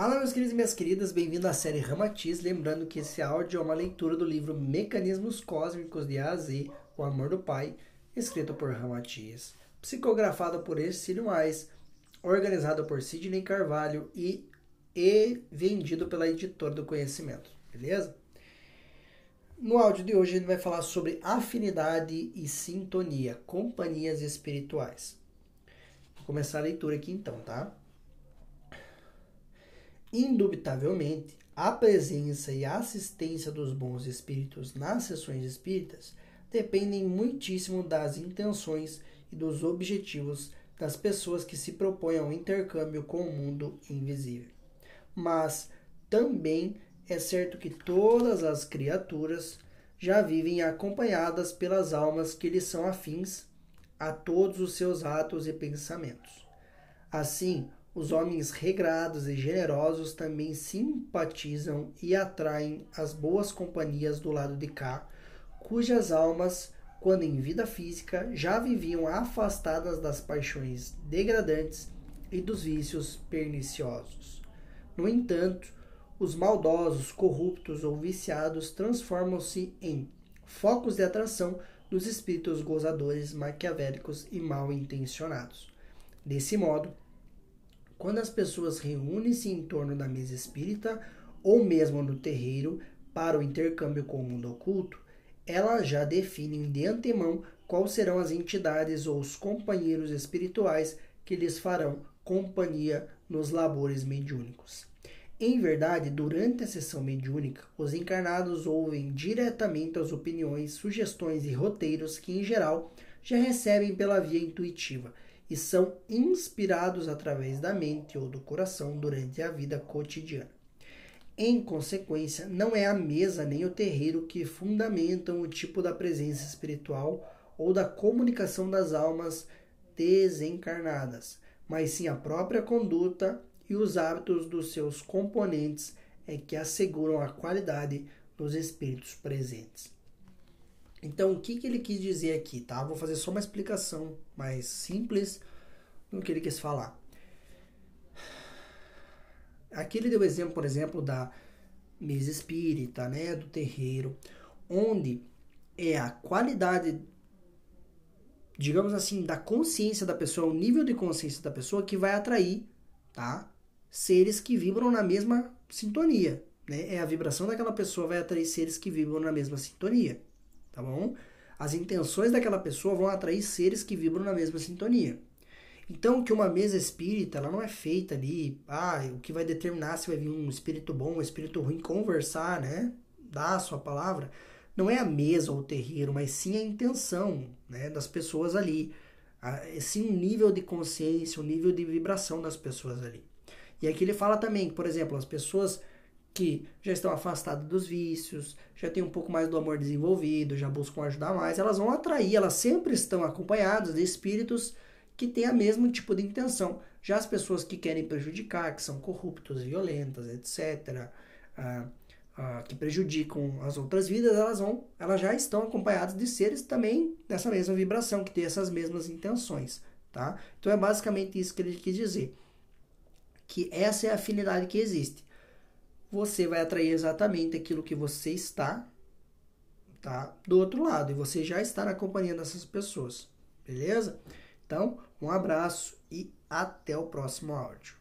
Fala, meus queridos e minhas queridas, bem-vindo à série Ramatiz. Lembrando que esse áudio é uma leitura do livro Mecanismos Cósmicos de A Z, O Amor do Pai, escrito por Ramatiz, psicografado por Ercílio Mais, organizado por Sidney Carvalho e, e vendido pela editora do Conhecimento, beleza? No áudio de hoje a gente vai falar sobre afinidade e sintonia, companhias espirituais. Vou começar a leitura aqui então, tá? Indubitavelmente, a presença e a assistência dos bons espíritos nas sessões espíritas dependem muitíssimo das intenções e dos objetivos das pessoas que se propõem ao intercâmbio com o mundo invisível. Mas também é certo que todas as criaturas já vivem acompanhadas pelas almas que lhes são afins a todos os seus atos e pensamentos. Assim, os homens regrados e generosos também simpatizam e atraem as boas companhias do lado de cá, cujas almas, quando em vida física, já viviam afastadas das paixões degradantes e dos vícios perniciosos. No entanto, os maldosos, corruptos ou viciados transformam-se em focos de atração dos espíritos gozadores, maquiavélicos e mal intencionados. Desse modo, quando as pessoas reúnem-se em torno da mesa espírita ou mesmo no terreiro para o intercâmbio com o mundo oculto, elas já definem de antemão quais serão as entidades ou os companheiros espirituais que lhes farão companhia nos labores mediúnicos. Em verdade, durante a sessão mediúnica, os encarnados ouvem diretamente as opiniões, sugestões e roteiros que, em geral, já recebem pela via intuitiva e são inspirados através da mente ou do coração durante a vida cotidiana. Em consequência, não é a mesa nem o terreiro que fundamentam o tipo da presença espiritual ou da comunicação das almas desencarnadas, mas sim a própria conduta e os hábitos dos seus componentes é que asseguram a qualidade dos espíritos presentes. Então, o que, que ele quis dizer aqui, tá? Vou fazer só uma explicação mais simples do que ele quis falar. Aqui ele deu exemplo, por exemplo, da mesa espírita, né, do terreiro, onde é a qualidade, digamos assim, da consciência da pessoa, o nível de consciência da pessoa que vai atrair, tá? Seres que vibram na mesma sintonia, né? É a vibração daquela pessoa vai atrair seres que vibram na mesma sintonia tá bom? As intenções daquela pessoa vão atrair seres que vibram na mesma sintonia. Então, que uma mesa espírita, ela não é feita ali, ah, o que vai determinar se vai vir um espírito bom, um espírito ruim, conversar, né? Dar a sua palavra, não é a mesa ou o terreiro, mas sim a intenção, né, das pessoas ali. Sim, o nível de consciência, o nível de vibração das pessoas ali. E aqui ele fala também por exemplo, as pessoas que já estão afastadas dos vícios, já têm um pouco mais do amor desenvolvido, já buscam ajudar mais, elas vão atrair, elas sempre estão acompanhadas de espíritos que têm a mesmo tipo de intenção. Já as pessoas que querem prejudicar, que são corruptas, violentas, etc., ah, ah, que prejudicam as outras vidas, elas vão, elas já estão acompanhadas de seres também dessa mesma vibração, que têm essas mesmas intenções, tá? Então é basicamente isso que ele quis dizer, que essa é a afinidade que existe você vai atrair exatamente aquilo que você está, tá? Do outro lado, e você já está na companhia dessas pessoas, beleza? Então, um abraço e até o próximo áudio.